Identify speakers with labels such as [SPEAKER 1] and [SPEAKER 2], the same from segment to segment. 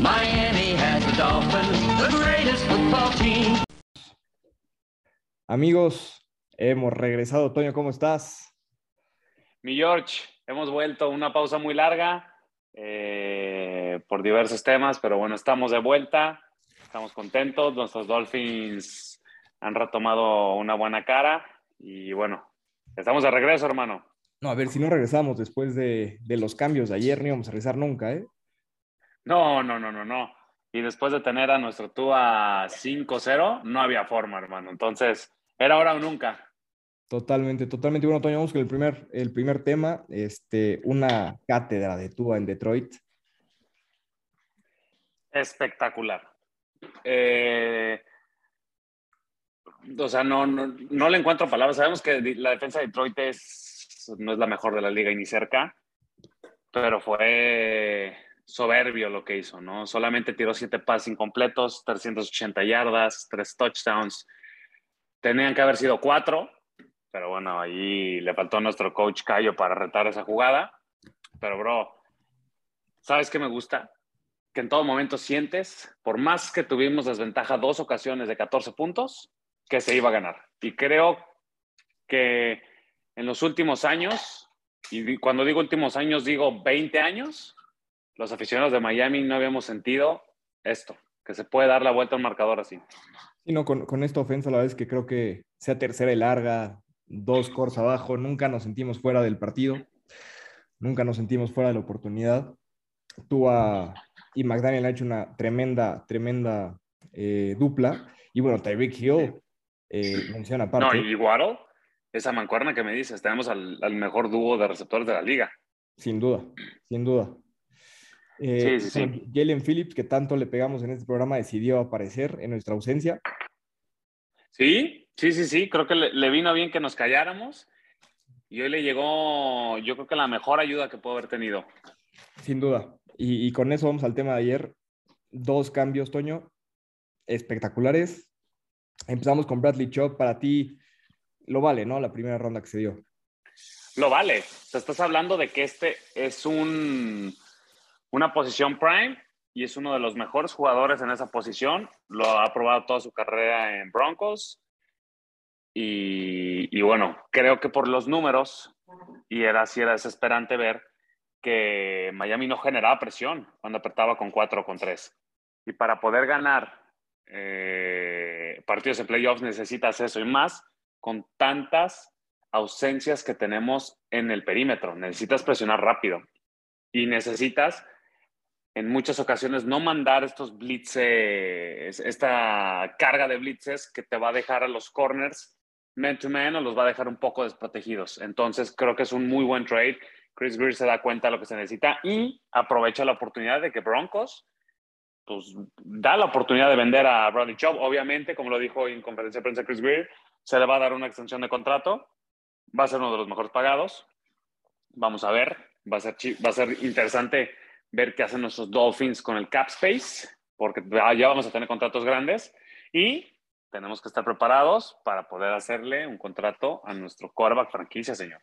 [SPEAKER 1] Miami has the Dolphins, the greatest football team.
[SPEAKER 2] Amigos, hemos regresado. Toño, ¿cómo estás?
[SPEAKER 3] Mi George, hemos vuelto una pausa muy larga eh, por diversos temas, pero bueno, estamos de vuelta, estamos contentos, nuestros Dolphins han retomado una buena cara y bueno, estamos de regreso, hermano.
[SPEAKER 2] No, a ver, si no regresamos después de, de los cambios de ayer, no íbamos a regresar nunca, ¿eh?
[SPEAKER 3] No, no, no, no, no. Y después de tener a nuestro Tua 5-0, no había forma, hermano. Entonces, era ahora o nunca.
[SPEAKER 2] Totalmente, totalmente. Bueno, Toño, vamos con el primer, el primer tema, este, una cátedra de Tua en Detroit.
[SPEAKER 3] Espectacular. Eh, o sea, no, no, no, le encuentro palabras. Sabemos que la defensa de Detroit es, no es la mejor de la liga y ni cerca, pero fue soberbio lo que hizo, ¿no? Solamente tiró siete pases incompletos, 380 yardas, tres touchdowns. Tenían que haber sido cuatro, pero bueno, ahí le faltó nuestro coach Cayo para retar esa jugada. Pero, bro, ¿sabes qué me gusta? Que en todo momento sientes, por más que tuvimos desventaja dos ocasiones de 14 puntos, que se iba a ganar. Y creo que en los últimos años, y cuando digo últimos años, digo 20 años, los aficionados de Miami no habíamos sentido esto, que se puede dar la vuelta al marcador así.
[SPEAKER 2] Sí, no, con, con, esta ofensa la verdad es que creo que sea tercera y larga, dos cores abajo, nunca nos sentimos fuera del partido, nunca nos sentimos fuera de la oportunidad. Tua y McDaniel han hecho una tremenda, tremenda eh, dupla. Y bueno, Tyreek Hill eh, menciona aparte.
[SPEAKER 3] No, y Waddle, esa mancuerna que me dices, tenemos al, al, mejor dúo de receptores de la liga.
[SPEAKER 2] Sin duda, sin duda. Eh,
[SPEAKER 3] sí, sí, sí.
[SPEAKER 2] Jalen Phillips, que tanto le pegamos en este programa, decidió aparecer en nuestra ausencia.
[SPEAKER 3] Sí, sí, sí, sí. Creo que le, le, vino bien que nos calláramos. Y hoy le llegó, yo creo que la mejor ayuda que puedo haber tenido.
[SPEAKER 2] Sin duda. Y, y con eso vamos al tema de ayer. Dos cambios, Toño, espectaculares. Empezamos con Bradley Chop. Para ti, lo vale, ¿no? La primera ronda que se dio.
[SPEAKER 3] Lo vale. Te estás hablando de que este es un una posición prime y es uno de los mejores jugadores en esa posición. Lo ha probado toda su carrera en Broncos. Y, y bueno, creo que por los números, y era así, era desesperante ver que Miami no generaba presión cuando apretaba con 4 o con 3. Y para poder ganar eh, partidos en playoffs necesitas eso y más con tantas ausencias que tenemos en el perímetro. Necesitas presionar rápido y necesitas en muchas ocasiones no mandar estos blitzes, esta carga de blitzes que te va a dejar a los corners man to man o los va a dejar un poco desprotegidos. Entonces creo que es un muy buen trade. Chris Greer se da cuenta de lo que se necesita y aprovecha la oportunidad de que Broncos pues da la oportunidad de vender a Bradley Chubb. Obviamente, como lo dijo en conferencia de prensa Chris Greer, se le va a dar una extensión de contrato. Va a ser uno de los mejores pagados. Vamos a ver. Va a ser, va a ser interesante ver qué hacen nuestros Dolphins con el cap space, porque ya vamos a tener contratos grandes y tenemos que estar preparados para poder hacerle un contrato a nuestro quarterback franquicia, señor.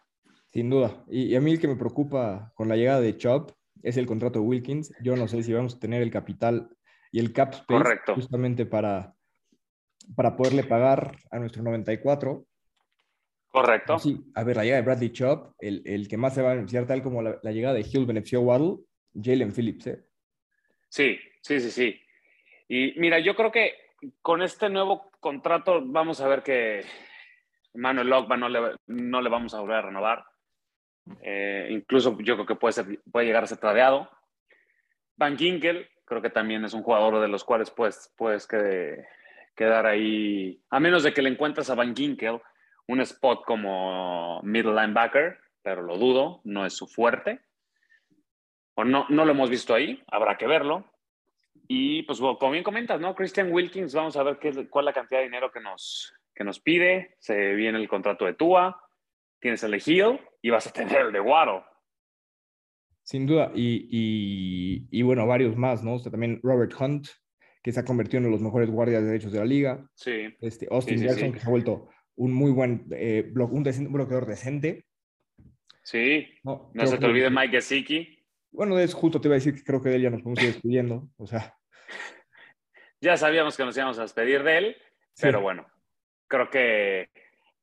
[SPEAKER 2] Sin duda. Y, a mí el que me preocupa con la llegada de Chubb es el contrato de Wilkins. Yo no sé si vamos a tener el capital y el cap space
[SPEAKER 3] Correcto.
[SPEAKER 2] justamente para, para poderle pagar a nuestro 94.
[SPEAKER 3] Correcto.
[SPEAKER 2] Sí, a ver, la llegada de Bradley Chubb, el, el que más se va a beneficiar, tal como la, la llegada de Hill benefició a Waddle, Jalen Phillips, ¿eh?
[SPEAKER 3] Sí, sí, sí, sí. Y mira, yo creo que con este nuevo contrato vamos a ver que Manuel Lockman no le, no le vamos a volver a renovar. Eh, incluso yo creo que puede, ser, puede llegar a ser tradeado. Van Ginkel, creo que también es un jugador de los cuales puedes, puedes que, quedar ahí, a menos de que le encuentres a Van Ginkel un spot como middle linebacker, pero lo dudo, no es su fuerte o no, no lo hemos visto ahí, habrá que verlo. Y pues como bien comentas, ¿no? Christian Wilkins, vamos a ver qué, cuál es la cantidad de dinero que nos, que nos pide. Se viene el contrato de Tua, tienes el de Hill y vas a tener el de Guaro.
[SPEAKER 2] Sin duda, y, y, y, bueno, varios más, ¿no? O sea, también Robert Hunt, que se ha convertido en uno de los mejores guardias de derechos de la liga.
[SPEAKER 3] Sí.
[SPEAKER 2] Este, Austin
[SPEAKER 3] Sí, sí,
[SPEAKER 2] Jackson,
[SPEAKER 3] sí.
[SPEAKER 2] que se ha vuelto un muy buen eh, blo- un, decen- un bloqueador decente.
[SPEAKER 3] Sí,
[SPEAKER 2] No,
[SPEAKER 3] no se te
[SPEAKER 2] que-
[SPEAKER 3] olvide Mike Gesicki.
[SPEAKER 2] Bueno, es justo te iba a decir que creo que de él ya nos podemos ir despidiendo. O sea,
[SPEAKER 3] Ya sabíamos que nos íbamos a despedir de él, pero bueno, creo que,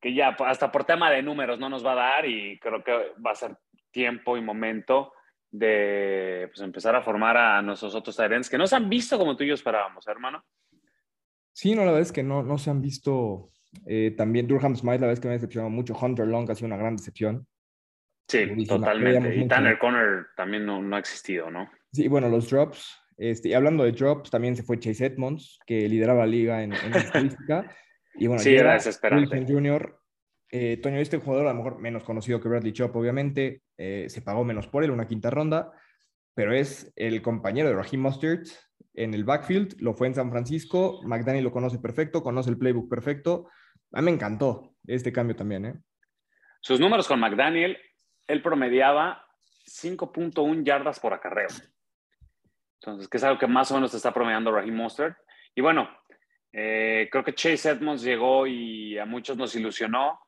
[SPEAKER 3] que ya hasta por tema de números no nos va a dar y creo que va a ser tiempo y momento de pues, empezar a formar a nuestros otros Tyrants que no se han visto como tú y yo esperábamos, hermano.
[SPEAKER 2] Sí, no, la verdad es que no, no se han visto eh, también Durham Smith, la verdad es que me ha decepcionado mucho. Hunter Long ha sido una gran decepción.
[SPEAKER 3] Sí, totalmente. Y. Tanner Conner también no, no ha existido, ¿no?
[SPEAKER 2] Sí, bueno, los drops. Este, y hablando de drops, también se fue Chase Edmonds, que lideraba la liga en, en estadística. Y bueno,
[SPEAKER 3] Sí, era desesperante.
[SPEAKER 2] Jr. Eh, Toño, este jugador a lo mejor menos conocido que Bradley Chop, obviamente, eh, se pagó menos por él, una quinta ronda, pero es el compañero de Raheem Mostert en el backfield, lo fue en San Francisco, McDaniel lo conoce perfecto, conoce el playbook perfecto. A mí me encantó este cambio también, ¿eh?
[SPEAKER 3] Sus números con McDaniel, él promediaba 5.1 yardas por acarreo. Entonces, que es algo que más o menos está promediando Raheem Mostert. Y bueno, eh, creo que Chase Edmonds llegó y a muchos nos ilusionó.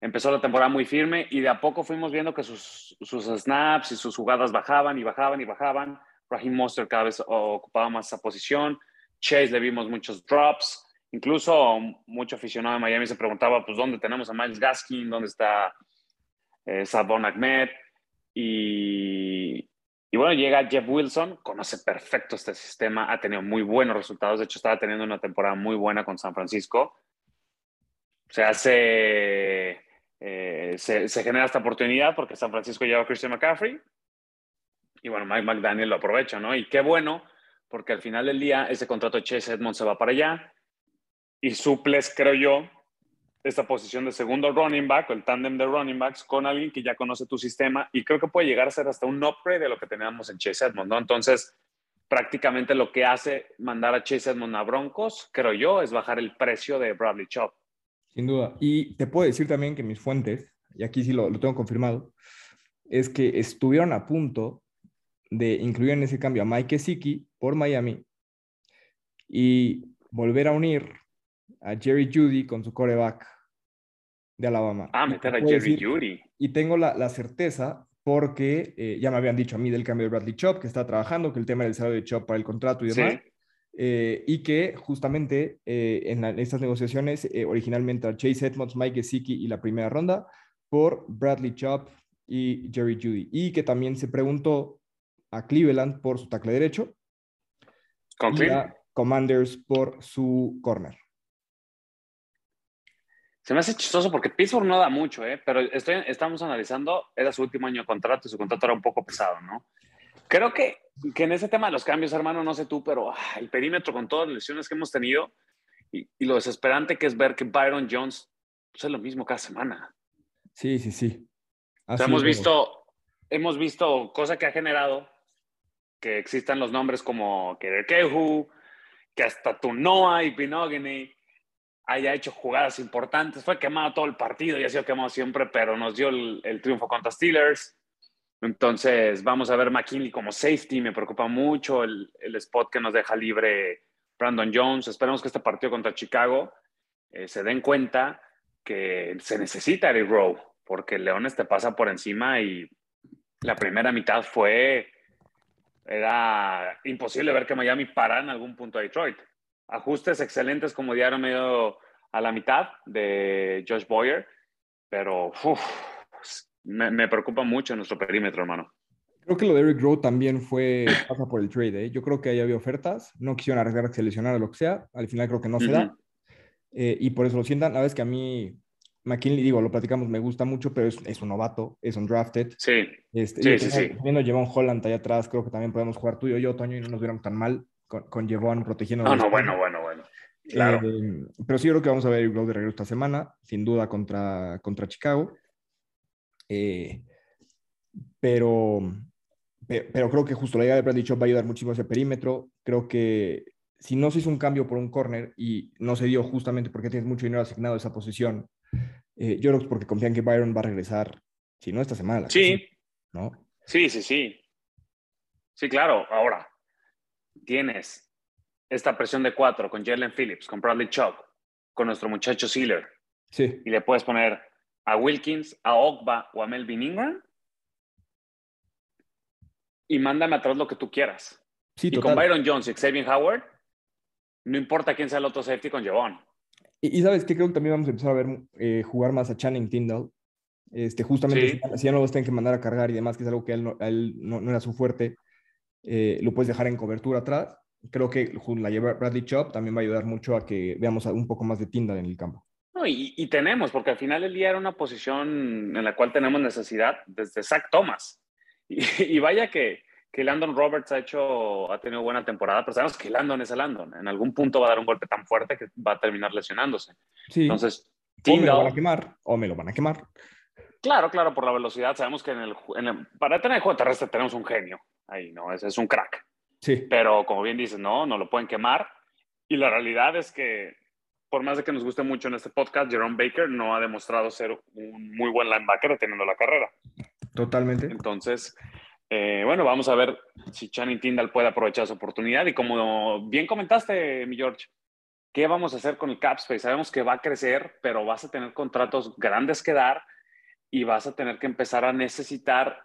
[SPEAKER 3] Empezó la temporada muy firme y de a poco fuimos viendo que sus, sus snaps y sus jugadas bajaban y bajaban y bajaban. Raheem Mostert cada vez ocupaba más esa posición. Chase le vimos muchos drops. Incluso mucho aficionado de Miami se preguntaba, pues, ¿dónde tenemos a Miles Gaskin? ¿Dónde está eh, Sabon Ahmed? Y, y bueno, llega Jeff Wilson, conoce perfecto este sistema, ha tenido muy buenos resultados. De hecho, estaba teniendo una temporada muy buena con San Francisco. Se hace, eh, se, se genera esta oportunidad porque San Francisco lleva a Christian McCaffrey. Y bueno, Mike McDaniel lo aprovecha, ¿no? Y qué bueno, porque al final del día ese contrato de Chase Edmonds se va para allá y suples, creo yo, esta posición de segundo running back o el tándem de running backs con alguien que ya conoce tu sistema y creo que puede llegar a ser hasta un upgrade de lo que teníamos en Chase Edmonds, ¿no? Entonces, prácticamente lo que hace mandar a Chase Edmonds a Broncos, creo yo, es bajar el precio de Bradley Chop.
[SPEAKER 2] Sin duda. Y te puedo decir también que mis fuentes, y aquí sí lo, lo tengo confirmado, es que estuvieron a punto de incluir en ese cambio a Mike Gesicki por Miami y volver a unir a Jerry Judy con su coreback de Alabama.
[SPEAKER 3] Ah, meter
[SPEAKER 2] te
[SPEAKER 3] a Jerry
[SPEAKER 2] decir-
[SPEAKER 3] Judy.
[SPEAKER 2] Y tengo la, la certeza porque eh, ya me habían dicho a mí del cambio de Bradley Chop, que está trabajando, que el tema del salario de Chop para el contrato y
[SPEAKER 3] Sí.
[SPEAKER 2] demás. eh, y que justamente eh, en, la- en estas negociaciones originalmente a Chase Edmonds, Mike Gesicki y la primera ronda por Bradley Chop y Jerry Judy. Y que también se preguntó a Cleveland por su tackle derecho
[SPEAKER 3] Con
[SPEAKER 2] y a Commanders por su corner.
[SPEAKER 3] Se me hace chistoso porque Pittsburgh no da mucho, ¿eh? pero estoy, estamos analizando, era su último año de contrato y su contrato era un poco pesado, ¿no? Creo que, que en ese tema de los cambios, hermano, no sé tú, pero ah, el perímetro con todas las lesiones que hemos tenido y, y lo desesperante que es ver que Byron Jones pues, es lo mismo cada semana.
[SPEAKER 2] Sí, sí, sí.
[SPEAKER 3] O sea, hemos visto, hemos visto cosa que ha generado que existan los nombres como Kerekehu, que hasta Tunoa y Pinogany haya hecho jugadas importantes. Fue quemado todo el partido y ha sido quemado siempre, pero nos dio el, el triunfo contra Steelers. Entonces, vamos a ver McKinley como safety. Me preocupa mucho el, el spot que nos deja libre Brandon Jones. Esperemos que este partido contra Chicago eh, se den cuenta que se necesita Eric Rowe, porque Leones te pasa por encima y la primera mitad fue. Era imposible ver que Miami para en algún punto a Detroit. Ajustes excelentes como diario medio a la mitad de Josh Boyer, pero uf, me, me preocupa mucho nuestro perímetro, hermano.
[SPEAKER 2] Creo que lo de Eric Rowe también fue pasa por el trade. ¿eh? Yo creo que ahí había ofertas, no quisieron arriesgar que se lesionara o lo que sea. Al final creo que no se da.
[SPEAKER 3] Ujú.
[SPEAKER 2] Eh, y por eso lo sientan. La vez que a mí, McKinley, digo, lo platicamos, me gusta mucho, pero es, es un novato, es un drafted.
[SPEAKER 3] Sí,
[SPEAKER 2] Este,
[SPEAKER 3] Sí,
[SPEAKER 2] y
[SPEAKER 3] sí, sí.
[SPEAKER 2] Jevon Holland allá atrás, creo que también podemos jugar tú y yo, Toño, y no nos viéramos tan mal con, con Jevon protegiendo.
[SPEAKER 3] no, no, bueno, bueno, bueno. Claro.
[SPEAKER 2] Eh, pero sí, yo creo que vamos a ver Eric Rowe de regreso esta semana, sin duda contra, contra Chicago. Eh, pero, pe- pero creo que justo la llegada de Bradley Chop va a ayudar muchísimo a ese perímetro. Creo que si no se hizo un cambio por un corner y no se dio justamente porque tienes mucho dinero asignado a esa posición, eh, yo creo que es porque confían que Byron va a regresar, si no esta semana.
[SPEAKER 3] Sí,
[SPEAKER 2] ¿no?
[SPEAKER 3] sí, sí, sí. Sí, claro. Ahora, tienes esta presión de cuatro con Jalen Phillips, con Bradley Chubb, con nuestro muchacho Sealer,
[SPEAKER 2] Sí,
[SPEAKER 3] y le puedes poner a Wilkins, a Ogba o a Melvin Ingram. y mándame atrás lo que tú quieras.
[SPEAKER 2] Sí,
[SPEAKER 3] y con Byron Jones y Xavier Howard, no importa quién sea el otro safety con Javon.
[SPEAKER 2] Y, y, sabes que creo que también vamos a empezar a ver eh, jugar más a Channing Tyndall. Este, justamente
[SPEAKER 3] Sí.
[SPEAKER 2] si, ya no los tienen que mandar a cargar y demás, que es algo que a él no, a él no, no era su fuerte, eh, lo puedes dejar en cobertura atrás. Creo que la lleva Bradley Chop también va a ayudar mucho a que veamos un poco más de Tyndall en el campo.
[SPEAKER 3] No, y, y tenemos, porque al final del día era una posición en la cual tenemos necesidad desde Zach Thomas. Y, y vaya que, que Landon Roberts ha hecho, ha tenido buena temporada, pero sabemos que Landon es el Landon. En algún punto va a dar un golpe tan fuerte que va a terminar lesionándose.
[SPEAKER 2] Sí,
[SPEAKER 3] Entonces,
[SPEAKER 2] o me lo van a quemar, o me lo van a quemar.
[SPEAKER 3] claro, claro, por la velocidad, sabemos que en el, ju- en el- para tener el juego terrestre tenemos un genio ahí, ¿no? Ese es un crack.
[SPEAKER 2] Sí,
[SPEAKER 3] Pero como bien dices, no, no lo pueden quemar. Y la realidad es que, por más de que nos guste mucho en este podcast, Jerome Baker no ha demostrado ser un muy buen linebacker teniendo la carrera.
[SPEAKER 2] totalmente.
[SPEAKER 3] Entonces, eh, bueno, vamos a ver si Channing Tyndall puede aprovechar su oportunidad. Y como bien comentaste, mi George, ¿qué vamos a hacer con el cap space? Sabemos que va a crecer, pero vas a tener contratos grandes que dar y vas a tener que empezar a necesitar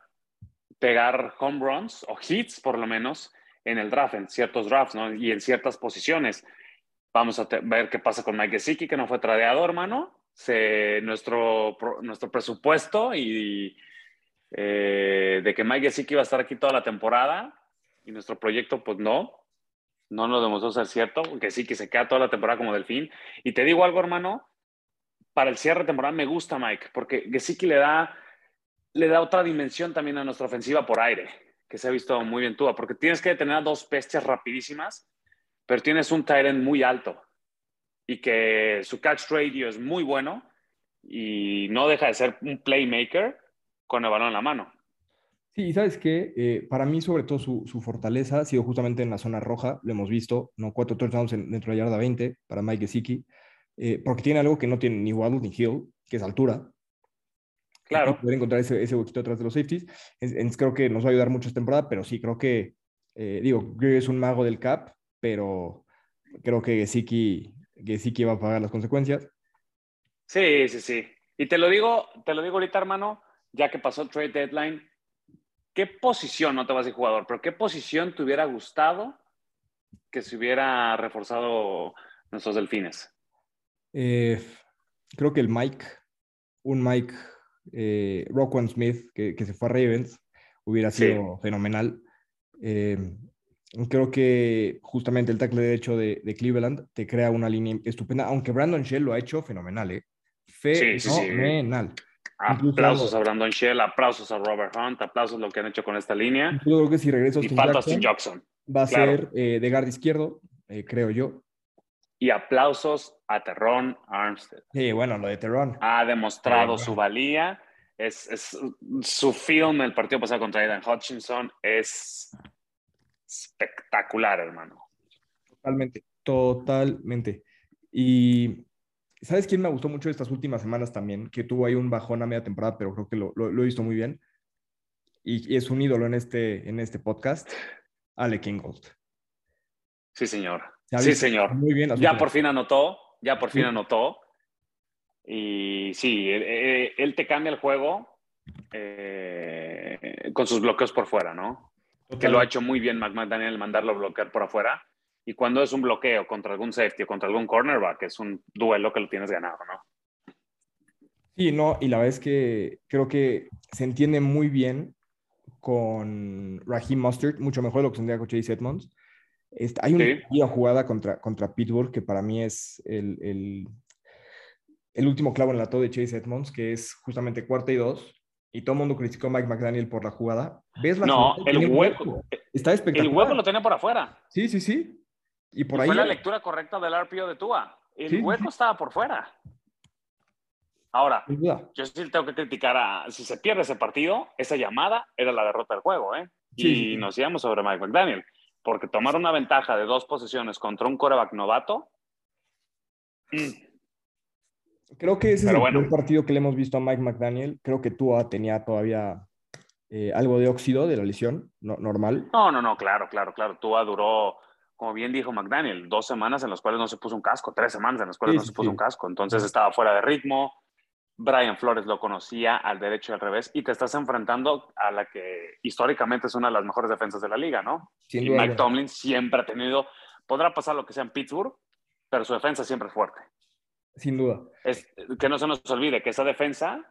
[SPEAKER 3] pegar home runs o hits, por lo menos, en el draft, en ciertos drafts, ¿no? Y en ciertas posiciones. Vamos a ver qué pasa con Mike Gesicki, que no fue tradeado, hermano. Se, nuestro, nuestro presupuesto y eh, de que Mike Gesicki iba a estar aquí toda la temporada y nuestro proyecto, pues no, no nos demostró ser cierto, que sí, que se queda toda la temporada como delfín. Y te digo algo, hermano, para el cierre de temporada me gusta Mike, porque Gesicki le da, le da otra dimensión también a nuestra ofensiva por aire, que se ha visto muy bien tú, porque tienes que detener a dos bestias rapidísimas, pero tienes un end muy alto y que su catch radio es muy bueno y no deja de ser un playmaker con el balón en la mano.
[SPEAKER 2] Sí, y sabes qué, Eh, para mí sobre todo su, su fortaleza ha sido justamente en la zona roja, lo hemos visto, ¿no? Cuatro touchdowns en- dentro de la yarda 20 para Mike Gesicki, eh, porque tiene algo que no tiene ni Waddle ni Hill, que es altura.
[SPEAKER 3] Claro.
[SPEAKER 2] Poder encontrar ese, ese huequito atrás de los safeties. Es- es- creo que nos va a ayudar mucho esta temporada, pero sí, creo que, eh, digo, Greer es un mago del cap, pero creo que Gesicki, Gesicki va a pagar las consecuencias.
[SPEAKER 3] Sí, sí, sí. Y te lo digo, te lo digo ahorita, hermano, ya que pasó el trade deadline, ¿qué posición, no te vas a decir jugador, pero qué posición te hubiera gustado que se hubiera reforzado nuestros delfines?
[SPEAKER 2] Eh, creo que el Mike, un Mike eh, Roquan Smith que, que se fue a Ravens, hubiera
[SPEAKER 3] Sí.
[SPEAKER 2] sido fenomenal. Eh, creo que justamente el tackle derecho de, de Cleveland te crea una línea estupenda, aunque Brandon Shell lo ha hecho fenomenal, ¿eh?
[SPEAKER 3] Sí, sí, sí.
[SPEAKER 2] Fenomenal.
[SPEAKER 3] Aplausos a Brandon Shell, aplausos a Robert Hunt, aplausos a lo que han hecho con esta línea.
[SPEAKER 2] Yo creo que si regresa Austin Jackson, va a
[SPEAKER 3] claro.
[SPEAKER 2] ser eh, de guardia izquierdo, eh, creo yo.
[SPEAKER 3] Y aplausos a Terron Armstead.
[SPEAKER 2] Sí, bueno, lo de Terron.
[SPEAKER 3] ha demostrado
[SPEAKER 2] Sí,
[SPEAKER 3] su valía. Es, es- su film el partido pasado contra Aidan Hutchinson es espectacular, hermano.
[SPEAKER 2] Totalmente, totalmente. Y ¿sabes quién me gustó mucho estas últimas semanas también? Que tuvo ahí un bajón a media temporada, pero creo que lo, lo- lo he visto muy bien. Y, y es un ídolo en este, en este podcast, Alec Ingold.
[SPEAKER 3] Sí, señor. Sí, señor.
[SPEAKER 2] Muy bien.
[SPEAKER 3] Ya por fin anotó, ya por fin
[SPEAKER 2] Sí.
[SPEAKER 3] anotó. Y sí, él, él- él te cambia el juego eh, con sus bloqueos por fuera, ¿no? Que lo ha hecho muy bien McDaniel mandarlo a bloquear por afuera. Y cuando es un bloqueo contra algún safety o contra algún cornerback, es un duelo que lo tienes ganado, ¿no?
[SPEAKER 2] Sí, no, y la verdad es que creo que se entiende muy bien con Raheem Mustard, mucho mejor de lo que se entendía con Chase Edmonds. Hay
[SPEAKER 3] Sí.
[SPEAKER 2] una jugada contra, contra Pittsburgh que para mí es el, el, el último clavo en la todo de Chase Edmonds, que es justamente cuarta y dos, y todo el mundo criticó a Mike McDaniel por la jugada. ¿Ves la
[SPEAKER 3] No,
[SPEAKER 2] jugada?
[SPEAKER 3] el hueco,
[SPEAKER 2] Está
[SPEAKER 3] el
[SPEAKER 2] espectacular.
[SPEAKER 3] hueco lo tenía por afuera.
[SPEAKER 2] Sí, sí, sí. Y por
[SPEAKER 3] Y
[SPEAKER 2] ahí.
[SPEAKER 3] fue la lectura correcta del RPO de Tua. El
[SPEAKER 2] Sí,
[SPEAKER 3] hueco
[SPEAKER 2] sí.
[SPEAKER 3] estaba por fuera. Ahora, yo sí tengo que criticar a. Si se pierde ese partido, esa llamada era la derrota del juego, ¿eh? Y nos íbamos sobre Mike McDaniel. Porque tomar una ventaja de dos posiciones contra un coreback novato. mm,
[SPEAKER 2] Creo que ese
[SPEAKER 3] Pero
[SPEAKER 2] es el
[SPEAKER 3] bueno.
[SPEAKER 2] partido que le hemos visto a Mike McDaniel. Creo que Tua tenía todavía eh, algo de óxido de la lesión, no- normal.
[SPEAKER 3] No, no, no, claro, claro, claro. Tua duró, como bien dijo McDaniel, dos semanas en las cuales no se puso un casco, tres semanas en las cuales
[SPEAKER 2] Sí,
[SPEAKER 3] no se puso
[SPEAKER 2] sí.
[SPEAKER 3] un casco. Entonces estaba fuera de ritmo. Brian Flores lo conocía al derecho y al revés, y te estás enfrentando a la que históricamente es una de las mejores defensas de la liga, ¿no?
[SPEAKER 2] Sin
[SPEAKER 3] y
[SPEAKER 2] duda
[SPEAKER 3] Mike. Tomlin siempre ha tenido, podrá pasar lo que sea en Pittsburgh, pero su defensa siempre es fuerte.
[SPEAKER 2] Sin duda.
[SPEAKER 3] Es, que no se nos olvide que esa defensa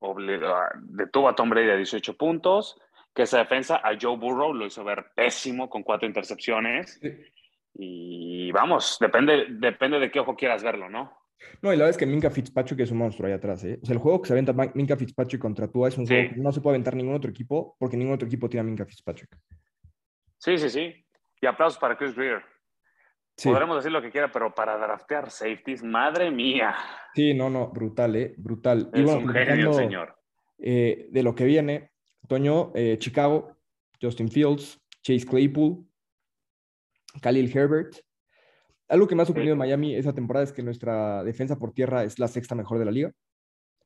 [SPEAKER 3] obliga- detuvo a Tom Brady a 18 puntos, que esa defensa a Joe Burrow lo hizo ver pésimo con cuatro intercepciones.
[SPEAKER 2] Sí.
[SPEAKER 3] Y vamos, depende, depende de qué ojo quieras verlo, ¿no?
[SPEAKER 2] No, y la verdad es que Minka Fitzpatrick es un monstruo ahí atrás. ¿eh? O sea, el juego que se aventa Minka Fitzpatrick contra Tua es un
[SPEAKER 3] Sí.
[SPEAKER 2] juego que no se puede aventar ningún otro equipo porque ningún otro equipo tiene a Minka Fitzpatrick.
[SPEAKER 3] Sí, sí, sí. Y aplausos para Chris Greer.
[SPEAKER 2] Sí.
[SPEAKER 3] Podremos decir lo que quiera, pero para draftear safeties, madre mía,
[SPEAKER 2] Sí, no, no, brutal, ¿eh? Brutal. Y
[SPEAKER 3] es
[SPEAKER 2] bueno,
[SPEAKER 3] un genio señor.
[SPEAKER 2] eh, de lo que viene, Toño, eh, Chicago, Justin Fields, Chase Claypool, Khalil Herbert. Algo que me ha sorprendido en Miami esa temporada es que nuestra defensa por tierra es la sexta mejor de la liga.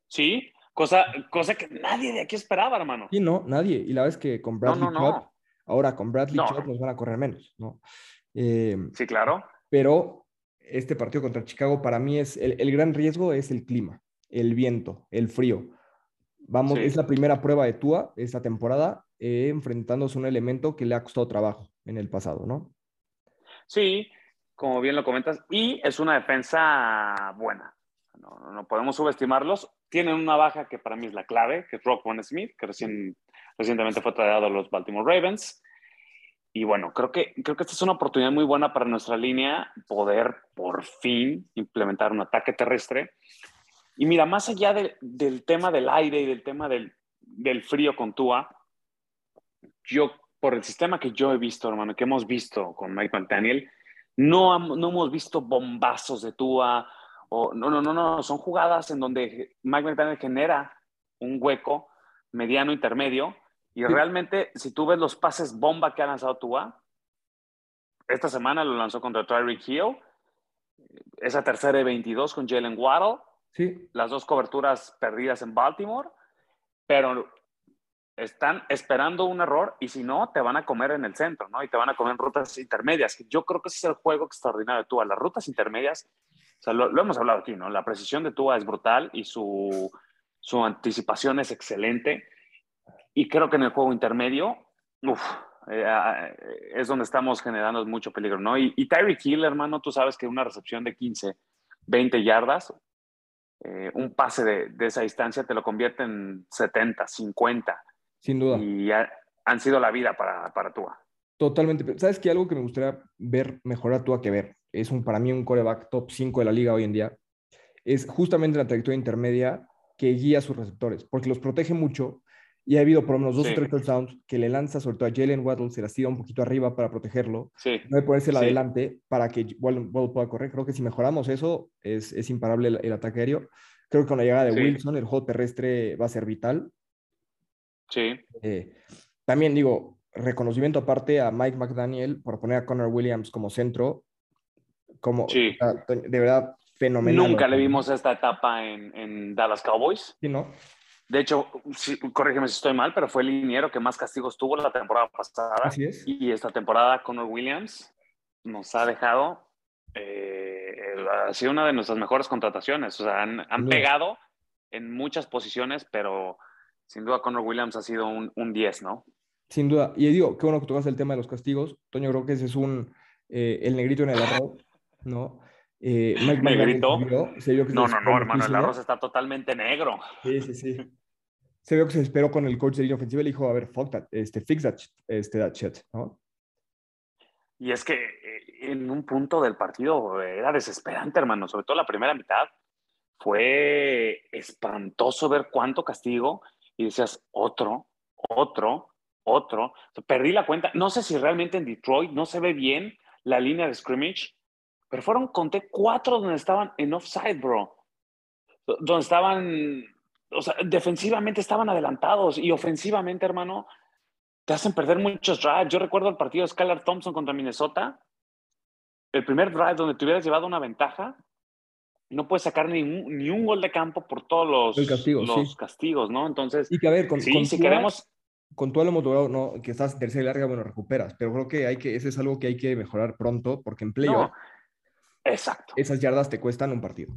[SPEAKER 3] Sí, cosa, cosa que nadie de aquí esperaba, hermano.
[SPEAKER 2] Y no, nadie. Y la verdad es que con
[SPEAKER 3] No,
[SPEAKER 2] Bradley
[SPEAKER 3] no,
[SPEAKER 2] Chubb,
[SPEAKER 3] no.
[SPEAKER 2] ahora con Bradley
[SPEAKER 3] No.
[SPEAKER 2] Chubb nos van a correr menos, ¿no? Eh,
[SPEAKER 3] Sí, claro.
[SPEAKER 2] pero este partido contra Chicago para mí es el, el gran riesgo es el clima, el viento, el frío. Vamos,
[SPEAKER 3] Sí.
[SPEAKER 2] es la primera prueba de Tua esta temporada eh, enfrentándose a un elemento que le ha costado trabajo en el pasado, ¿no?
[SPEAKER 3] Sí, como bien lo comentas, y es una defensa buena. No, no- podemos subestimarlos. Tienen una baja que para mí es la clave, que es Rockman Smith, que recién, recientemente fue traído a los Baltimore Ravens. Y bueno, creo que, creo que esta es una oportunidad muy buena para nuestra línea poder por fin implementar un ataque terrestre. Y mira, más allá de- del tema del aire y del tema del, del frío con Tua, yo, por el sistema que yo he visto, hermano, que hemos visto con Mike McDaniel, no, no hemos visto bombazos de Tua. O, no, no, no, no. Son jugadas en donde Mike McDaniel genera un hueco mediano, intermedio. Y realmente, si tú ves los pases bomba que ha lanzado Tua, esta semana lo lanzó contra Tyreek Hill. Esa tercera de 22 con Jalen Waddle
[SPEAKER 2] Sí,
[SPEAKER 3] las dos coberturas perdidas en Baltimore, pero están esperando un error y si no, te van a comer en el centro, ¿no? Y te van a comer en rutas intermedias. Yo creo que ese es el juego extraordinario de Tua. Las rutas intermedias, o sea, lo, hemos hablado aquí, ¿no? La precisión de Tua es brutal y su, su anticipación es excelente. Y creo que en el juego intermedio, uf, eh, es donde estamos generando mucho peligro, ¿no? Y, y Tyreek Hill, hermano, tú sabes que una recepción de 15, 20 yardas, eh, un pase de, esa distancia te lo convierte en 70, 50.
[SPEAKER 2] Sin duda.
[SPEAKER 3] Y ha, han sido la vida para, para Tua.
[SPEAKER 2] Totalmente. ¿Sabes qué? Algo que me gustaría ver mejorar Tua que ver. Es un, para mí un coreback top 5 de la liga hoy en día. Es justamente la trayectoria intermedia que guía a sus receptores, porque los protege mucho y ha habido por lo menos dos
[SPEAKER 3] Sí.
[SPEAKER 2] o tres touchdowns que le lanza sobre todo a Jalen Waddle, se las tira un poquito arriba para protegerlo,
[SPEAKER 3] Sí,
[SPEAKER 2] no de ponerse
[SPEAKER 3] Sí.
[SPEAKER 2] adelante para que Waddle, Waddle pueda correr. Creo que si mejoramos eso, es, es imparable el, el ataque aéreo. Creo que con la llegada de. Wilson, el juego terrestre va a ser vital.
[SPEAKER 3] Sí,
[SPEAKER 2] Eh, también digo, reconocimiento aparte a Mike McDaniel por poner a Connor Williams como centro, como
[SPEAKER 3] Sí.
[SPEAKER 2] de verdad fenomenal.
[SPEAKER 3] Nunca le vimos esta etapa en, en, Dallas Cowboys.
[SPEAKER 2] Sí, ¿no?
[SPEAKER 3] De hecho, sí, corrígeme si estoy mal, pero fue el liniero que más castigos tuvo la temporada pasada.
[SPEAKER 2] Así es.
[SPEAKER 3] Y esta temporada, Connor Williams nos ha dejado. Eh, ha sido una de nuestras mejores contrataciones. O sea, han, han pegado en muchas posiciones, pero sin duda Connor Williams ha sido un, un 10, ¿no?
[SPEAKER 2] Sin duda. Y digo, qué bueno que tocas el tema de los castigos. Toño, creo que ese es un eh, el negrito en el arroz, ¿no? Eh, Mike
[SPEAKER 3] ¿Negrito?
[SPEAKER 2] Se vio, se vio que se
[SPEAKER 3] No, no, no, hermano, el arroz está totalmente negro.
[SPEAKER 2] Sí, sí, sí. Se vio que se esperó con el coach de línea ofensiva y le dijo, a ver, fuck that, este, fix that, este, that shit, ¿no?
[SPEAKER 3] Y es que eh, en un punto del partido era desesperante, hermano, sobre todo la primera mitad. Fue espantoso ver cuánto castigo y decías, otro, otro, otro. Perdí la cuenta. No sé si realmente en Detroit no se ve bien la línea de scrimmage, pero fueron, conté cuatro donde estaban en offside, bro. Donde estaban, o sea, defensivamente estaban adelantados y ofensivamente, hermano, te hacen perder muchos drives. Yo recuerdo el partido de Skylar Thompson contra Minnesota. El primer drive donde te hubieras llevado una ventaja, no puedes sacar ni un, ni un gol de campo por todos los,
[SPEAKER 2] castigo,
[SPEAKER 3] los
[SPEAKER 2] sí.
[SPEAKER 3] castigos, ¿no? Entonces,
[SPEAKER 2] Y que a ver, con,
[SPEAKER 3] sí,
[SPEAKER 2] con
[SPEAKER 3] si
[SPEAKER 2] Tua-
[SPEAKER 3] queremos,
[SPEAKER 2] con todo lo hemos logrado, ¿no? Que estás en tercera y larga, bueno, recuperas. Pero creo que hay que, ese es algo que hay que mejorar pronto, porque en playoff
[SPEAKER 3] no, exacto.
[SPEAKER 2] esas yardas te cuestan un partido.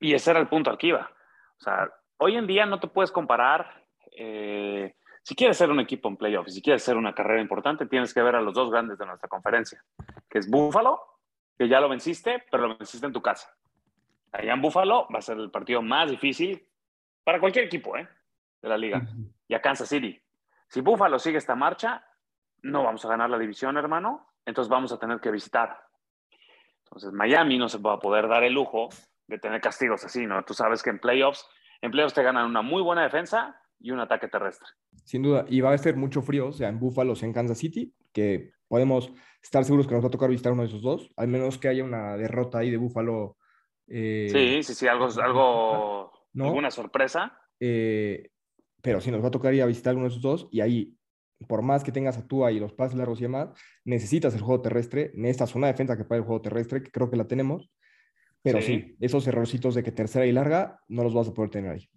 [SPEAKER 3] Y ese era el punto al que iba. O sea, hoy en día no te puedes comparar. eh, si quieres ser un equipo en playoffs, si quieres ser una carrera importante, tienes que ver a los dos grandes de nuestra conferencia, que es Buffalo, que ya lo venciste, pero lo venciste en tu casa. Allá en Buffalo va a ser el partido más difícil para cualquier equipo ¿eh? de la liga. Y a Kansas City. Si Buffalo sigue esta marcha, no vamos a ganar la división, hermano. Entonces vamos a tener que visitar. Entonces Miami no se va a poder dar el lujo de tener castigos así, ¿no? Tú sabes que en playoffs, en playoffs te ganan una muy buena defensa y un ataque terrestre.
[SPEAKER 2] Sin duda, y va a ser mucho frío, o sea, en Buffalo o sea, en Kansas City, que podemos estar seguros que nos va a tocar visitar uno de esos dos, al menos que haya una derrota ahí de Buffalo. Eh,
[SPEAKER 3] Sí, sí, sí, algo, algo,
[SPEAKER 2] ¿No?
[SPEAKER 3] alguna sorpresa.
[SPEAKER 2] eh, pero sí nos va a tocar ir a visitar uno de esos dos, y ahí, por más que tengas a Tua y los pases largos y demás, necesitas el juego terrestre, necesitas una defensa que pague el juego terrestre, que creo que la tenemos, pero sí,
[SPEAKER 3] Sí.
[SPEAKER 2] esos errorcitos de que tercera y larga no los vas a poder tener ahí.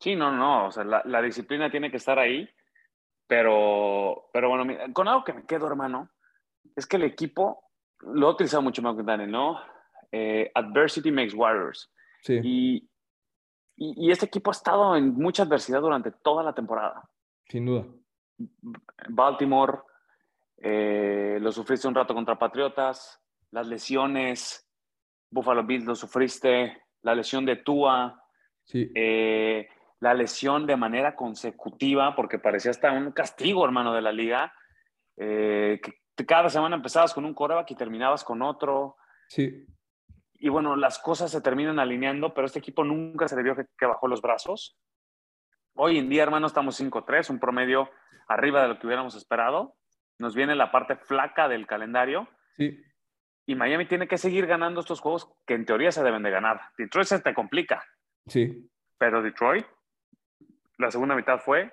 [SPEAKER 3] Sí, no, no, o sea, la, la disciplina tiene que estar ahí, pero, pero bueno, mira, con algo que me quedo, hermano, es que el equipo lo ha utilizado mucho más que Daniel, ¿no? Eh, adversity makes warriors.
[SPEAKER 2] Sí,
[SPEAKER 3] Y, y, y este equipo ha estado en mucha adversidad durante toda la temporada.
[SPEAKER 2] sin duda.
[SPEAKER 3] Baltimore, eh, lo sufriste un rato contra Patriotas, las lesiones, Buffalo Bills lo sufriste, la lesión de Tua,
[SPEAKER 2] Sí,
[SPEAKER 3] eh, la lesión de manera consecutiva, porque parecía hasta un castigo, hermano, de la liga, eh, que cada semana empezabas con un coreback y terminabas con otro.
[SPEAKER 2] sí,
[SPEAKER 3] Y bueno, las cosas se terminan alineando, pero este equipo nunca se le vio que, que bajó los brazos. Hoy en día, hermano, estamos 5-3, un promedio arriba de lo que hubiéramos esperado. Nos viene la parte flaca del calendario
[SPEAKER 2] sí.
[SPEAKER 3] y Miami tiene que seguir ganando estos juegos que en teoría se deben de ganar. Detroit se te complica,
[SPEAKER 2] Sí,
[SPEAKER 3] pero Detroit, la segunda mitad fue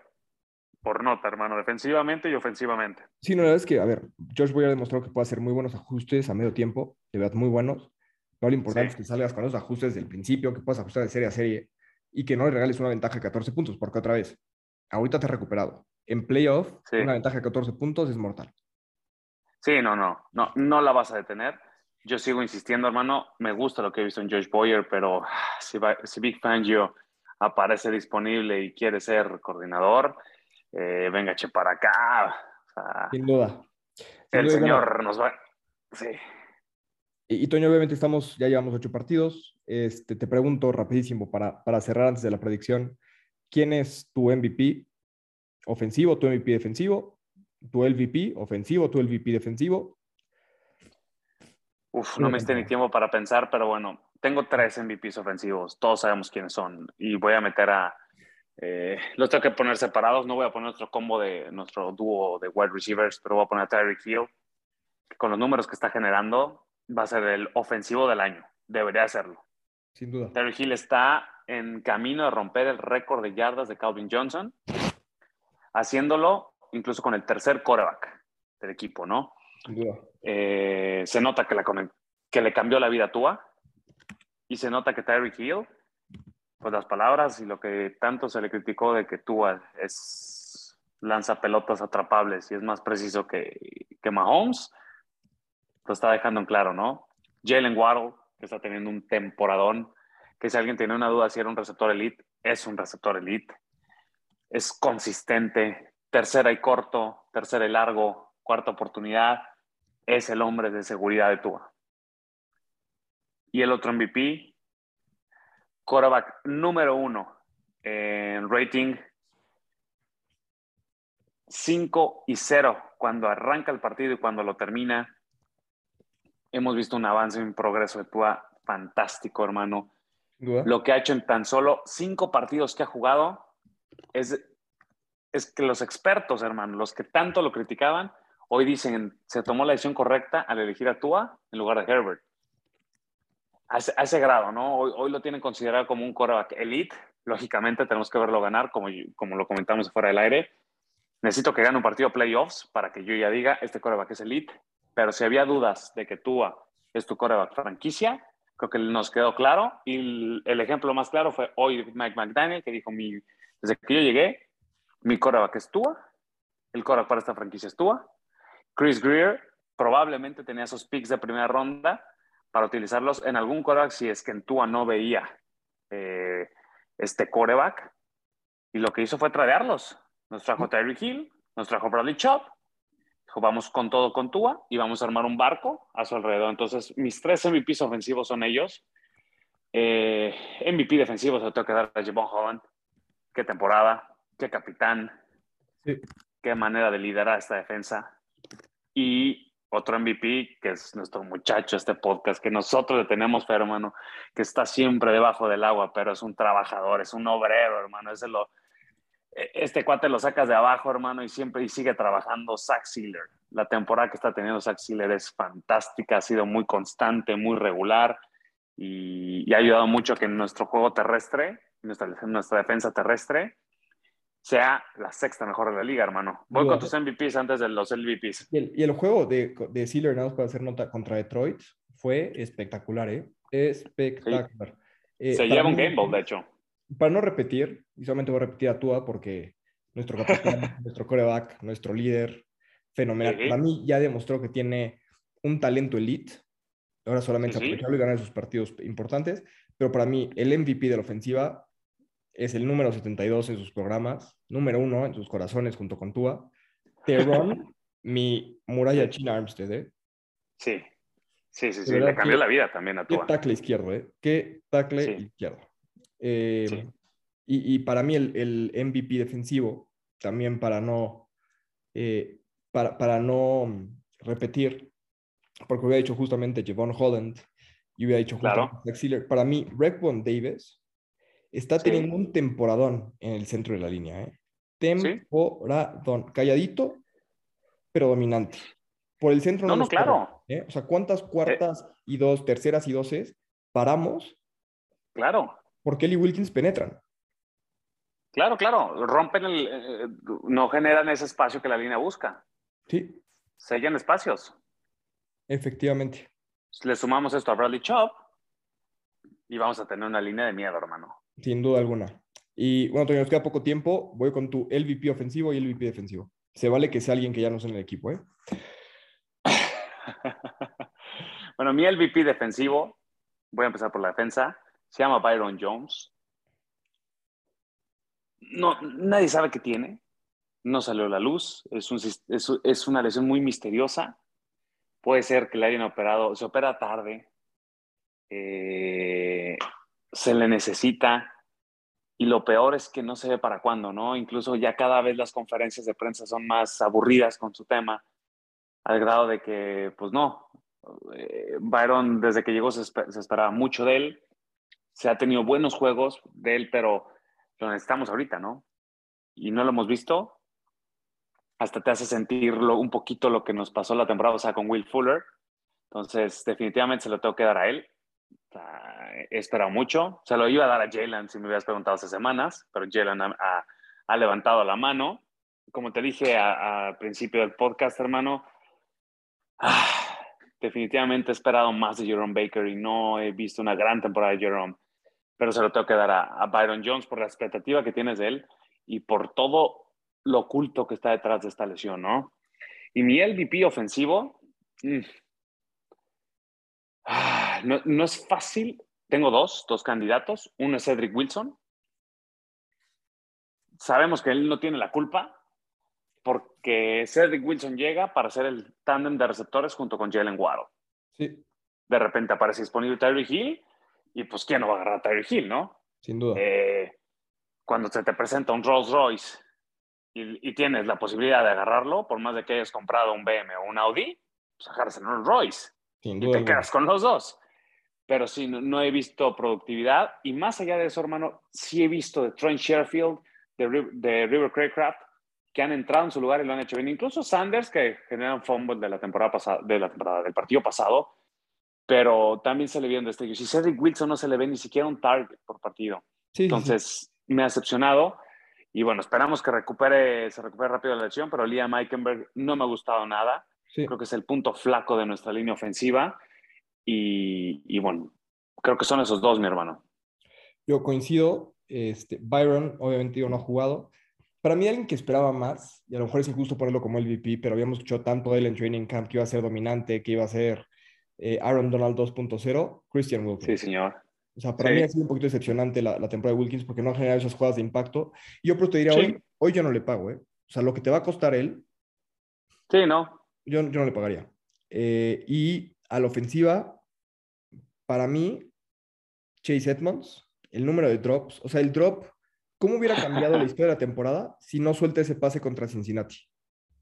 [SPEAKER 3] por nota, hermano, defensivamente y ofensivamente.
[SPEAKER 2] Sí, no, la verdad es que, a ver, Josh Boyer ha demostrado que puede hacer muy buenos ajustes a medio tiempo, de verdad, muy buenos. Pero lo importante
[SPEAKER 3] Sí.
[SPEAKER 2] es que salgas con esos ajustes desde el principio, que puedas ajustar de serie a serie y que no le regales una ventaja de 14 puntos, porque otra vez, ahorita te has recuperado. En playoff,
[SPEAKER 3] Sí.
[SPEAKER 2] una ventaja de 14 puntos es mortal.
[SPEAKER 3] Sí, no, no, no, no la vas a detener. Yo sigo insistiendo, hermano, me gusta lo que he visto en Josh Boyer, pero ah, si, va- si Big Fangio aparece disponible y quiere ser coordinador, eh, venga, che, para acá. O sea,
[SPEAKER 2] Sin duda. Sin
[SPEAKER 3] el
[SPEAKER 2] duda,
[SPEAKER 3] señor nos va... Sí.
[SPEAKER 2] Y, y, Toño, obviamente estamos, ya llevamos ocho partidos. Este, te pregunto rapidísimo para, para cerrar antes de la predicción, ¿quién es tu MVP ofensivo, tu MVP defensivo, tu LVP ofensivo, tu LVP defensivo?
[SPEAKER 3] Uf, no me esté ni tiempo para pensar, pero bueno, tengo tres MVPs ofensivos, todos sabemos quiénes son y voy a meter a... Eh, los tengo que poner separados, no voy a poner nuestro combo de nuestro dúo de wide receivers, pero voy a poner a Tyreek Hill, con los números que está generando va a ser el ofensivo del año, debería serlo.
[SPEAKER 2] Sin duda.
[SPEAKER 3] Tyreek Hill está en camino de romper el récord de yardas de Calvin Johnson, haciéndolo incluso con el tercer quarterback del equipo, ¿no?
[SPEAKER 2] Sin duda.
[SPEAKER 3] Eh, se nota que, la, que, le cambió la vida a Tua y se nota que Tyreek Hill, pues las palabras y lo que tanto se le criticó de que Tua es lanza pelotas atrapables y es más preciso que, que Mahomes, lo está dejando en claro, ¿no? Jalen Waddle, que está teniendo un temporadón, que si alguien tiene una duda si era un receptor elite, es un receptor elite. Es consistente, tercera y corto, tercera y largo, cuarta oportunidad, es el hombre de seguridad de Tua. Y el otro MVP, quarterback número uno en rating 5 y 0 cuando arranca el partido y cuando lo termina. Hemos visto un avance un progreso de Tua fantástico, hermano. Lo que ha hecho en tan solo cinco partidos que ha jugado es, es que los expertos, hermano, los que tanto lo criticaban, hoy dicen, se tomó la decisión correcta al elegir a Tua en lugar de Herbert. A ese, a ese grado, ¿no? Hoy, hoy, lo tienen considerado como un quarterback elite. Lógicamente tenemos que verlo ganar, como, como lo comentamos fuera del aire. Necesito que gane un partido playoffs para que yo ya diga, este quarterback es elite. Pero si había dudas de que Tua es tu quarterback franquicia, creo que nos quedó claro. Y el, ejemplo más claro fue hoy Mike McDaniel, que dijo, mi, desde que yo llegué, mi quarterback es Tua. El quarterback para esta franquicia es Tua. Chris Greer probablemente tenía esos picks de primera ronda para utilizarlos en algún quarterback si es que en Tua no veía eh, este coreback y lo que hizo fue tradearlos. Nos trajo Tyreek Hill, nos trajo Bradley Chubb, dijo, vamos con todo con Tua y vamos a armar un barco a su alrededor. Entonces, mis tres MVPs ofensivos son ellos. Eh, MVP defensivo se lo tengo que dar a Javon Holland. Qué temporada, qué capitán,
[SPEAKER 2] Sí.
[SPEAKER 3] qué manera de liderar esta defensa. Y otro MVP, que es nuestro muchacho, este podcast, que nosotros le tenemos fe, hermano, que está siempre debajo del agua, pero es un trabajador, es un obrero, hermano. Ese lo, este cuate lo sacas de abajo, hermano, y siempre y sigue trabajando. Zach Sealer. La temporada que está teniendo Zach Sealer es fantástica, ha sido muy constante, muy regular y, y ha ayudado mucho a que nuestro juego terrestre, nuestra, nuestra defensa terrestre, sea la sexta mejor de la liga, hermano. Voy con tus MVPs antes de los LVPs.
[SPEAKER 2] Y el, y el juego de, de Steelers, nada más para hacer nota contra Detroit, fue espectacular, ¿eh? Espectacular. Eh,
[SPEAKER 3] Se lleva un game ball, de hecho.
[SPEAKER 2] Para no repetir, y solamente voy a repetir a Tua porque nuestro capitán, nuestro coreback, nuestro líder, fenomenal. Para mí ya demostró que tiene un talento elite. Ahora solamente
[SPEAKER 3] sí.
[SPEAKER 2] aprovecharlo y ganar sus partidos importantes. Pero para mí, el MVP de la ofensiva es el número 72 en sus programas, número uno en sus corazones junto con Tua. Teron, mi muralla china Armstead, ¿eh?
[SPEAKER 3] Sí. Sí, sí, sí. Le cambió la vida también a
[SPEAKER 2] Qué
[SPEAKER 3] Tua.
[SPEAKER 2] tackle izquierdo, ¿eh? Qué tackle
[SPEAKER 3] Sí.
[SPEAKER 2] izquierdo. Eh,
[SPEAKER 3] Sí.
[SPEAKER 2] y, y para mí el, el MVP defensivo, también para no, eh, para, para no repetir, porque hubiera dicho justamente Javon Holland y hubiera dicho
[SPEAKER 3] Claro.
[SPEAKER 2] justamente para mí Rekbon Davis está
[SPEAKER 3] Sí.
[SPEAKER 2] teniendo un temporadón en el centro de la línea. ¿eh? Temporadón. Calladito, pero dominante. Por el centro
[SPEAKER 3] No, no,
[SPEAKER 2] corre,
[SPEAKER 3] claro.
[SPEAKER 2] ¿eh? O sea, ¿cuántas cuartas y dos, terceras y doces paramos
[SPEAKER 3] Claro.
[SPEAKER 2] Por Kelly Wilkins penetran?
[SPEAKER 3] Claro, claro. Rompen el. eh, no generan ese espacio que la línea busca.
[SPEAKER 2] Sí,
[SPEAKER 3] Sellan espacios.
[SPEAKER 2] efectivamente.
[SPEAKER 3] Le sumamos esto a Bradley Chubb y vamos a tener una línea de miedo, hermano.
[SPEAKER 2] Sin duda alguna. Y bueno, Antonio, nos queda poco tiempo. Voy con tu LVP ofensivo y LVP defensivo. Se vale que sea alguien que ya no sea en el equipo, ¿eh?
[SPEAKER 3] bueno, mi LVP defensivo, voy a empezar por la defensa, se llama Byron Jones. No, nadie sabe qué tiene. No salió a la luz. Es, un es, es una lesión muy misteriosa. Puede ser que le hayan operado, se opera tarde. eh, se le necesita. Y lo peor es que no se ve para cuándo, ¿no? Incluso ya cada vez las conferencias de prensa son más aburridas con su tema, al grado de que, pues no, eh, Byron desde que llegó se, espe- se esperaba mucho de él, se ha tenido buenos juegos de él, pero lo necesitamos ahorita, ¿no? Y no lo hemos visto. Hasta te hace sentir lo- un poquito lo que nos pasó la temporada pasada con Will Fuller. Entonces, definitivamente se lo tengo que dar a él. O sea, he esperado mucho. Se lo iba a dar a Jalen si me hubieras preguntado hace semanas, pero Jalen ha, ha- levantado la mano. Como te dije al principio del podcast, hermano, ah, definitivamente he esperado más de Jerome Baker y no he visto una gran temporada de Jerome, pero se lo tengo que dar a, Byron Jones por la expectativa que tienes de él y por todo lo oculto que está detrás de esta lesión, ¿no? Y mi LVP ofensivo, mm, ah, no, no es fácil. Tengo dos, dos candidatos. Uno es Cedric Wilson. Sabemos que él no tiene la culpa porque Cedric Wilson llega para ser el tándem de receptores junto con Jalen Waddle.
[SPEAKER 2] Sí,
[SPEAKER 3] De repente aparece disponible Tyreek Hill y pues ¿quién no va a agarrar a Tyreek Hill, no?
[SPEAKER 2] sin duda.
[SPEAKER 3] Eh, cuando se te presenta un Rolls Royce y, y tienes la posibilidad de agarrarlo, por más de que hayas comprado un BM o un Audi, pues agarras el Rolls Royce
[SPEAKER 2] sin
[SPEAKER 3] y
[SPEAKER 2] duda.
[SPEAKER 3] te
[SPEAKER 2] alguna.
[SPEAKER 3] quedas con los dos. Pero sí, no, no he visto productividad. Y más allá de eso, hermano, sí he visto de Trent Sherfield, de, de River Craycraft, que han entrado en su lugar y lo han hecho bien. Incluso Sanders, que generan fumble de la temporada pasada, de la temporada del partido pasado, pero también se le vieron destellos. Y Cedric Wilson no se le ve ni siquiera un target por partido.
[SPEAKER 2] Sí, sí, sí.
[SPEAKER 3] Entonces, me ha decepcionado. Y bueno, esperamos que recupere, se recupere rápido la lesión, pero Liam Eikenberg no me ha gustado nada.
[SPEAKER 2] Sí.
[SPEAKER 3] Creo que es el punto flaco de nuestra línea ofensiva. Y, y bueno, creo que son esos dos, mi hermano.
[SPEAKER 2] Yo coincido. Este, Byron, obviamente, yo no ha jugado. Para mí, alguien que esperaba más, y a lo mejor es injusto ponerlo como MVP, pero habíamos escuchado tanto de él en Training Camp que iba a ser dominante, que iba a ser eh, Aaron Donald 2.0, Christian Wilkins.
[SPEAKER 3] Sí, señor.
[SPEAKER 2] O sea, para
[SPEAKER 3] Sí.
[SPEAKER 2] mí ha sido un poquito decepcionante la, la temporada de Wilkins porque no ha generado esas jugadas de impacto. Y yo pues te diría,
[SPEAKER 3] Sí.
[SPEAKER 2] hoy, hoy yo no le pago, ¿eh? O sea, lo que te va a costar él,
[SPEAKER 3] Sí, ¿no?
[SPEAKER 2] yo, yo no le pagaría. Eh, y a la ofensiva, para mí, Chase Edmonds, el número de drops, o sea, el drop, ¿cómo hubiera cambiado la historia de la temporada si no suelta ese pase contra Cincinnati?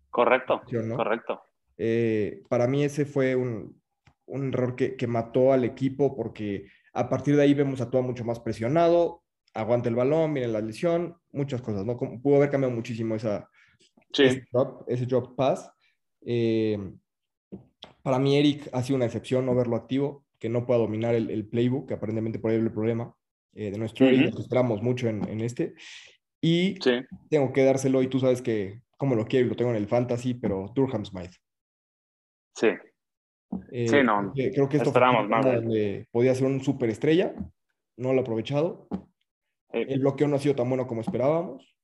[SPEAKER 3] Correcto,
[SPEAKER 2] ¿Sí o no?
[SPEAKER 3] correcto.
[SPEAKER 2] Eh, para mí ese fue un, un error que, que mató al equipo porque a partir de ahí vemos a Tua mucho más presionado, aguanta el balón, viene la lesión, muchas cosas, ¿no? Como- Pudo haber cambiado muchísimo esa,
[SPEAKER 3] Sí,
[SPEAKER 2] ese, drop, ese drop pass. Eh, para mí Eric ha sido una excepción no verlo activo, que no pueda dominar el, el playbook, que aparentemente por ahí es el problema eh, de nuestro
[SPEAKER 3] Ujú.
[SPEAKER 2] lo que esperamos mucho en, en este. Y
[SPEAKER 3] sí.
[SPEAKER 2] tengo que dárselo, y tú sabes que como lo quiero y lo tengo en el fantasy, pero Durham Smythe.
[SPEAKER 3] Sí,
[SPEAKER 2] Eh,
[SPEAKER 3] Sí, no,
[SPEAKER 2] creo que- esto
[SPEAKER 3] esperamos
[SPEAKER 2] fue
[SPEAKER 3] más
[SPEAKER 2] donde podía ser un superestrella, no lo ha aprovechado.
[SPEAKER 3] Eh,
[SPEAKER 2] El bloqueo no ha sido tan bueno como esperábamos.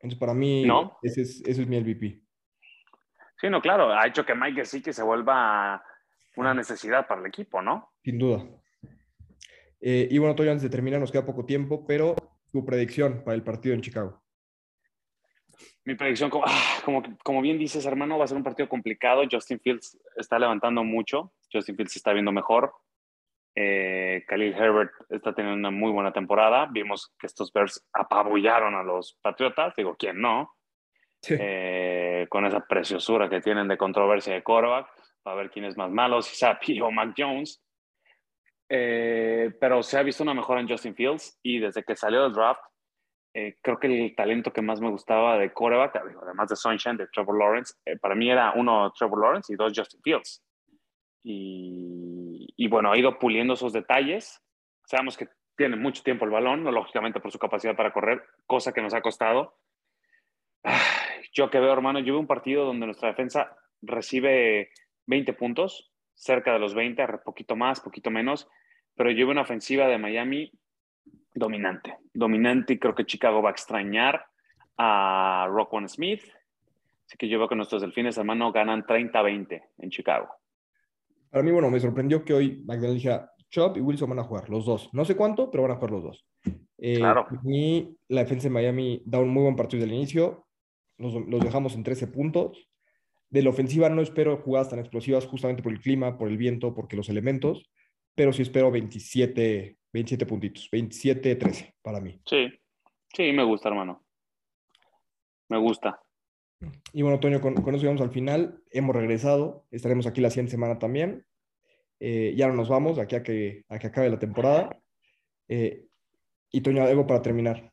[SPEAKER 2] Entonces, para mí,
[SPEAKER 3] No.
[SPEAKER 2] ese, es, ese es mi MVP.
[SPEAKER 3] sí, no, claro. Ha hecho que Mike sí que se vuelva una necesidad para el equipo, ¿no?
[SPEAKER 2] Sin duda. Eh, y bueno, Toyo, antes de terminar, nos queda poco tiempo, pero tu predicción para el partido en Chicago.
[SPEAKER 3] Mi predicción, como, ah, como, como bien dices, hermano, va a ser un partido complicado. Justin Fields está levantando mucho. Justin Fields está viendo mejor. Eh, Khalil Herbert está teniendo una muy buena temporada. Vimos que estos Bears apabullaron a los Patriotas. Digo, ¿quién no?
[SPEAKER 2] Sí.
[SPEAKER 3] Eh, con esa preciosura que tienen de controversia de quarterback. A ver quién es más malo, si Sapi o Mac Jones. Eh, pero se ha visto una mejora en Justin Fields y desde que salió del draft, eh, creo que el talento que más me gustaba de quarterback, además de Sunshine, de Trevor Lawrence, eh, para mí era uno Trevor Lawrence y dos Justin Fields. Y, y bueno, ha ido puliendo esos detalles. Sabemos que tiene mucho tiempo el balón, lógicamente por su capacidad para correr, cosa que nos ha costado. Yo que veo, hermano, yo veo un partido donde nuestra defensa recibe 20 puntos, cerca de los 20, poquito más, poquito menos, pero yo veo una ofensiva de Miami dominante, dominante y creo que Chicago va a extrañar a Rockwan Smith. Así que yo veo que nuestros delfines, hermano, ganan 30-20 en Chicago.
[SPEAKER 2] Para mí, bueno, me sorprendió que hoy McDaniel dijera, Chop y Wilson van a jugar, los dos. No sé cuánto, pero van a jugar los dos. Eh,
[SPEAKER 3] Claro.
[SPEAKER 2] mí, la defensa de Miami da un muy buen partido desde el inicio. Los, los dejamos en 13 puntos. De la ofensiva no espero jugadas tan explosivas justamente por el clima, por el viento, porque los elementos, pero sí espero 27, 27 puntitos, 27-13 para mí.
[SPEAKER 3] Sí, sí, me gusta, hermano. Me gusta.
[SPEAKER 2] Y bueno, Toño, con, con eso llegamos al final. Hemos regresado. Estaremos aquí la siguiente semana también. Eh, ya no nos vamos, aquí a que, a que acabe la temporada. Eh, y Toño, algo para terminar.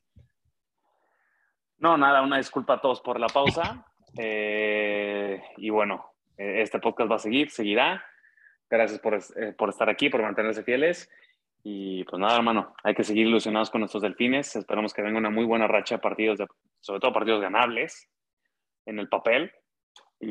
[SPEAKER 3] No, nada, una disculpa a todos por la pausa. Eh, y bueno, eh, este podcast va a seguir, seguirá. Gracias por, eh, por estar aquí, por mantenerse fieles. Y pues nada, hermano, hay que seguir ilusionados con nuestros delfines. Esperamos que venga una muy buena racha de partidos, de, sobre todo partidos ganables en el papel. Y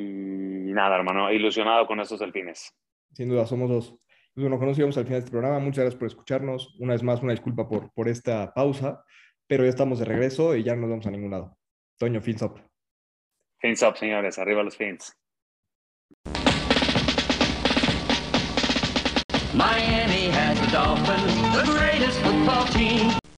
[SPEAKER 3] nada, hermano, ilusionado con estos delfines.
[SPEAKER 2] Sin duda, somos dos. Pues bueno, con eso llegamos al final de este programa. Muchas gracias por escucharnos. Una vez más, una disculpa por, por esta pausa, pero ya estamos de regreso y ya no nos vamos a ningún lado. Toño, fins up.
[SPEAKER 3] Fins up, señores, arriba los fins.
[SPEAKER 1] Miami has the Dolphins, the greatest football team.